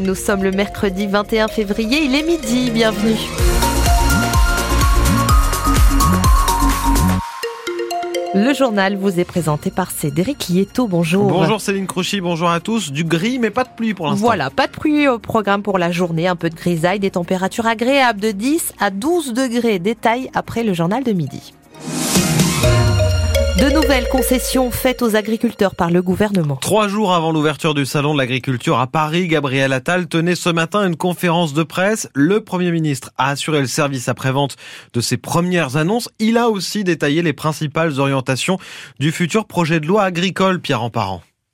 Nous sommes le mercredi 21 février, il est midi, bienvenue. Le journal vous est présenté par Cédric Lieto. Bonjour. Bonjour Céline Crochy, bonjour à tous. Du gris, mais pas de pluie pour l'instant. Voilà, pas de pluie au programme pour la journée. Un peu de grisaille, des températures agréables de 10 à 12 degrés. Détail après le journal de midi. De nouvelles concessions faites aux agriculteurs par le gouvernement. Trois jours avant l'ouverture du salon de l'agriculture à Paris, Gabriel Attal tenait ce matin une conférence de presse. Le Premier ministre a assuré le service après-vente de ses premières annonces. Il a aussi détaillé les principales orientations du futur projet de loi agricole, Pierre Emparent.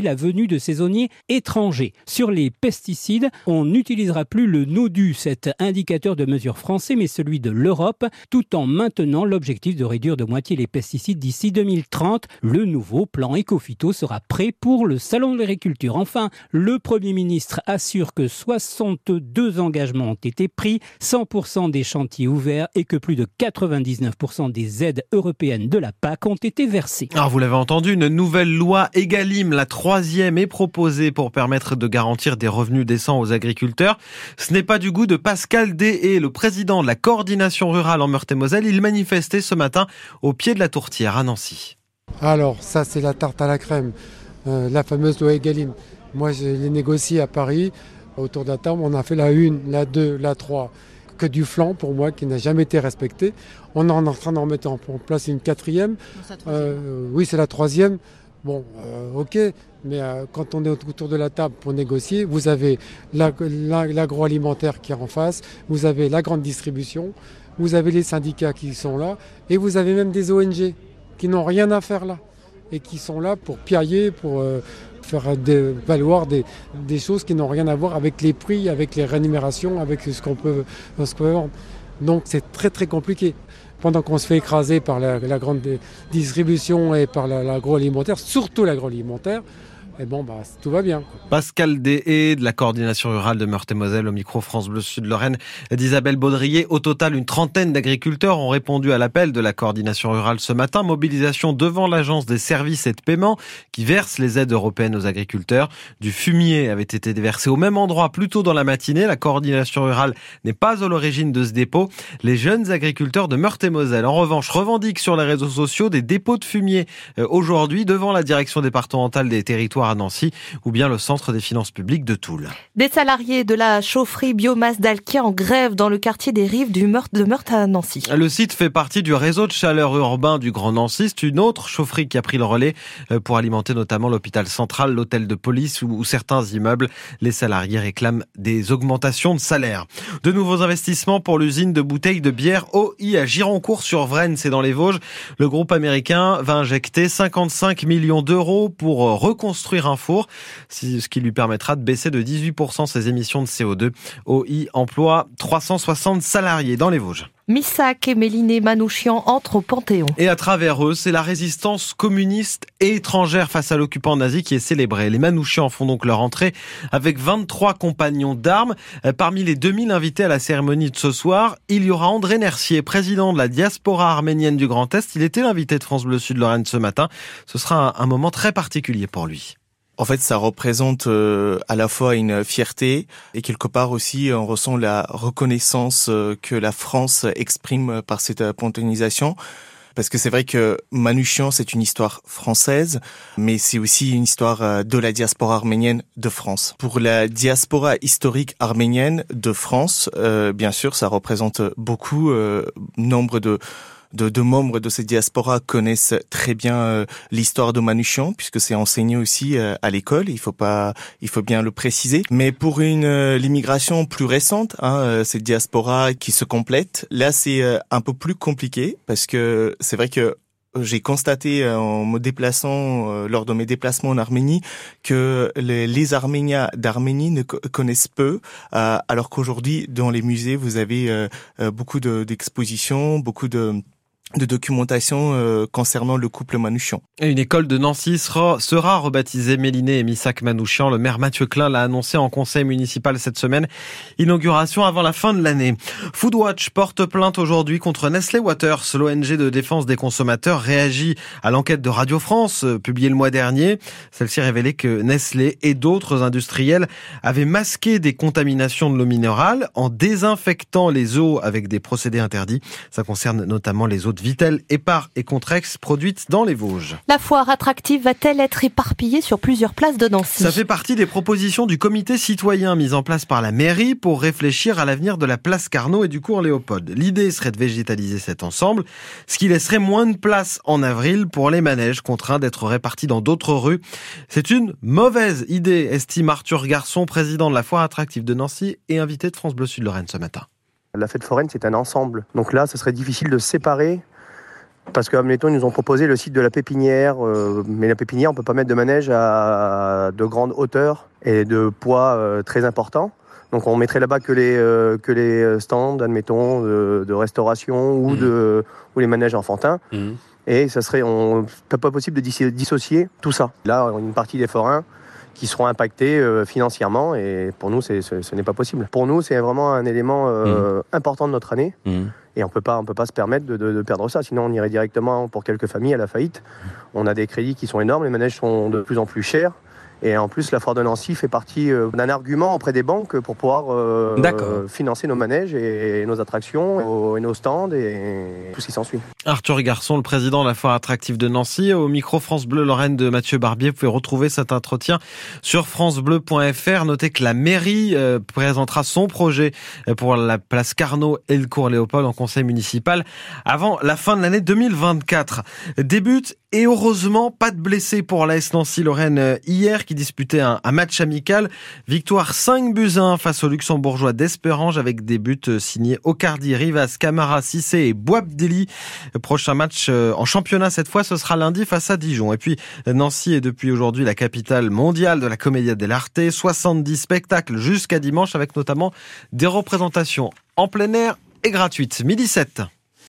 la venue de saisonniers étrangers. Sur les pesticides, on n'utilisera plus le NODU, cet indicateur de mesure français, mais celui de l'Europe, tout en maintenant l'objectif de réduire de moitié les pesticides d'ici 2030. Le nouveau plan Ecofito sera prêt pour le Salon de l'agriculture. Enfin, le Premier ministre assure que 62 engagements ont été pris, 100% des chantiers ouverts et que plus de 99% des aides européennes de la PAC ont été versées. Alors vous l'avez entendu, une nouvelle loi Egalim, la troisième est proposé pour permettre de garantir des revenus décents aux agriculteurs. Ce n'est pas du goût de Pascal Deshé, le président de la coordination rurale en Meurthe-et-Moselle. Il manifestait ce matin au pied de la tourtière à Nancy. Alors, ça, c'est la tarte à la crème, euh, la fameuse loi Egalim. Moi, je l'ai négociée à Paris. Autour d'un table, on a fait la 1, la 2, la 3 que du flanc pour moi qui n'a jamais été respecté. On est en train d'en mettre en place une quatrième. Euh, oui, c'est la troisième. Bon, euh, ok, mais euh, quand on est autour de la table pour négocier, vous avez l'agroalimentaire qui est en face, vous avez la grande distribution, vous avez les syndicats qui sont là, et vous avez même des ONG qui n'ont rien à faire là, et qui sont là pour piailler, pour euh, faire valoir des, choses qui n'ont rien à voir avec les prix, avec les rémunérations, avec ce qu'on peut, ce qu'on peut vendre. Donc c'est très très compliqué pendant qu'on se fait écraser par la, grande distribution et par l'agroalimentaire, surtout l'agroalimentaire, et bon, bah, tout va bien. Pascal Deshé de la coordination rurale de Meurthe-et-Moselle au micro France Bleu Sud Lorraine d'Isabelle Baudrier. Au total, une trentaine d'agriculteurs ont répondu à l'appel de la coordination rurale ce matin. Mobilisation devant l'agence des services et de paiement qui verse les aides européennes aux agriculteurs. Du fumier avait été déversé au même endroit plus tôt dans la matinée. La coordination rurale n'est pas à l'origine de ce dépôt. Les jeunes agriculteurs de Meurthe-et-Moselle, en revanche, revendiquent sur les réseaux sociaux des dépôts de fumier euh, aujourd'hui devant la direction départementale des territoires à Nancy ou bien le centre des finances publiques de Toul. Des salariés de la chaufferie biomasse d'Alkia en grève dans le quartier des Rives du Meurthe de Meurthe à Nancy. Le site fait partie du réseau de chaleur urbain du Grand Nancy. C'est une autre chaufferie qui a pris le relais euh, pour alimenter notamment l'hôpital central, l'hôtel de police ou certains immeubles. Les salariés réclament des augmentations de salaire. De nouveaux investissements pour l'usine de bouteilles de bière OI à Gironcourt-sur-Vraine, c'est dans les Vosges. Le groupe américain va injecter 55 millions d'euros pour reconstruire un four, ce qui lui permettra de baisser de 18% ses émissions de CO2. OI emploie 360 salariés dans les Vosges. Missak et Méliné Manouchian entrent au Panthéon. Et à travers eux, c'est la résistance communiste et étrangère face à l'occupant nazi qui est célébrée. Les Manouchians font donc leur entrée avec 23 compagnons d'armes. Euh, parmi les 2000 invités à la cérémonie de ce soir, il y aura André Nercier, président de la diaspora arménienne du Grand Est. Il était l'invité de France Bleu Sud Lorraine ce matin. Ce sera un moment très particulier pour lui. En fait, ça représente euh, à la fois une fierté et quelque part aussi on ressent la reconnaissance euh, que la France exprime par cette panthéonisation. Parce que c'est vrai que Manouchian, c'est une histoire française, mais c'est aussi une histoire euh, de la diaspora arménienne de France. Pour la diaspora historique arménienne de France, bien sûr, ça représente beaucoup nombre de de, membres de cette diaspora connaissent très bien euh, l'histoire de Manouchian, puisque c'est enseigné aussi euh, à l'école. Il faut pas, il faut bien le préciser. Mais pour une euh, l'immigration plus récente, hein, cette diaspora qui se complète, là c'est un peu plus compliqué parce que c'est vrai que j'ai constaté en me déplaçant lors de mes déplacements en Arménie que les Arméniens d'Arménie ne connaissent peu, alors qu'aujourd'hui dans les musées vous avez beaucoup d'expositions, beaucoup de de documentation euh, concernant le couple Manouchian. Une école de Nancy sera, sera rebaptisée Méliné et Missac Manouchian. Le maire Mathieu Klein l'a annoncé en conseil municipal cette semaine. Inauguration avant la fin de l'année. Foodwatch porte plainte aujourd'hui contre Nestlé Waters. L'ONG de défense des consommateurs réagit à l'enquête de Radio France euh, publiée le mois dernier. Celle-ci révélait que Nestlé et d'autres industriels avaient masqué des contaminations de l'eau minérale en désinfectant les eaux avec des procédés interdits. Ça concerne notamment les eaux Vitel, Épar et Contrex produites dans les Vosges. La foire attractive va-t-elle être éparpillée sur plusieurs places de Nancy? Ça fait partie des propositions du comité citoyen mis en place par la mairie pour réfléchir à l'avenir de la place Carnot et du cours Léopold. L'idée serait de végétaliser cet ensemble, ce qui laisserait moins de place en avril pour les manèges contraints d'être répartis dans d'autres rues. C'est une mauvaise idée, estime Arthur Garçon, président de la foire attractive de Nancy et invité de France Bleu Sud Lorraine ce matin. La fête foraine, c'est un ensemble. Donc là, ce serait difficile de séparer parce que, admettons, ils nous ont proposé le site de la pépinière, euh, mais la pépinière, on ne peut pas mettre de manège à de grandes hauteurs et de poids euh, très importants. Donc on mettrait là-bas que les, euh, que les stands, admettons, de, restauration ou, mmh. de, ou les manèges enfantins. Mmh. Et ça serait on, pas possible de dissocier tout ça. Là, une partie des forains qui seront impactés financièrement et pour nous, ce n'est pas possible. Pour nous, c'est vraiment un élément mmh. important de notre année. Et on peut pas, on peut pas se permettre de, perdre ça. Sinon, on irait directement pour quelques familles à la faillite. On a des crédits qui sont énormes. Les manèges sont de plus en plus chers. Et en plus, la foire de Nancy fait partie euh, d'un argument auprès des banques pour pouvoir euh, financer nos manèges et nos attractions et nos stands et tout ce qui s'ensuit. Arthur Garçon, le président de la foire attractive de Nancy, au micro France Bleu Lorraine de Mathieu Barbier. Vous pouvez retrouver cet entretien sur francebleu.fr. Notez que la mairie euh, présentera son projet pour la place Carnot et le cours Léopold en conseil municipal avant la fin de l'année 2024. Débute et heureusement, pas de blessés pour l'AS Nancy-Lorraine hier qui disputait un, match amical. Victoire 5 buts 1 face aux Luxembourgeois d'Esperange avec des buts signés Ocardi, Rivas, Camara, Cissé et Boabdeli. Prochain match euh, en championnat cette fois, ce sera lundi face à Dijon. Et puis Nancy est depuis aujourd'hui la capitale mondiale de la Commedia dell'arte. 70 spectacles jusqu'à dimanche avec notamment des représentations en plein air et gratuites. Midi 7.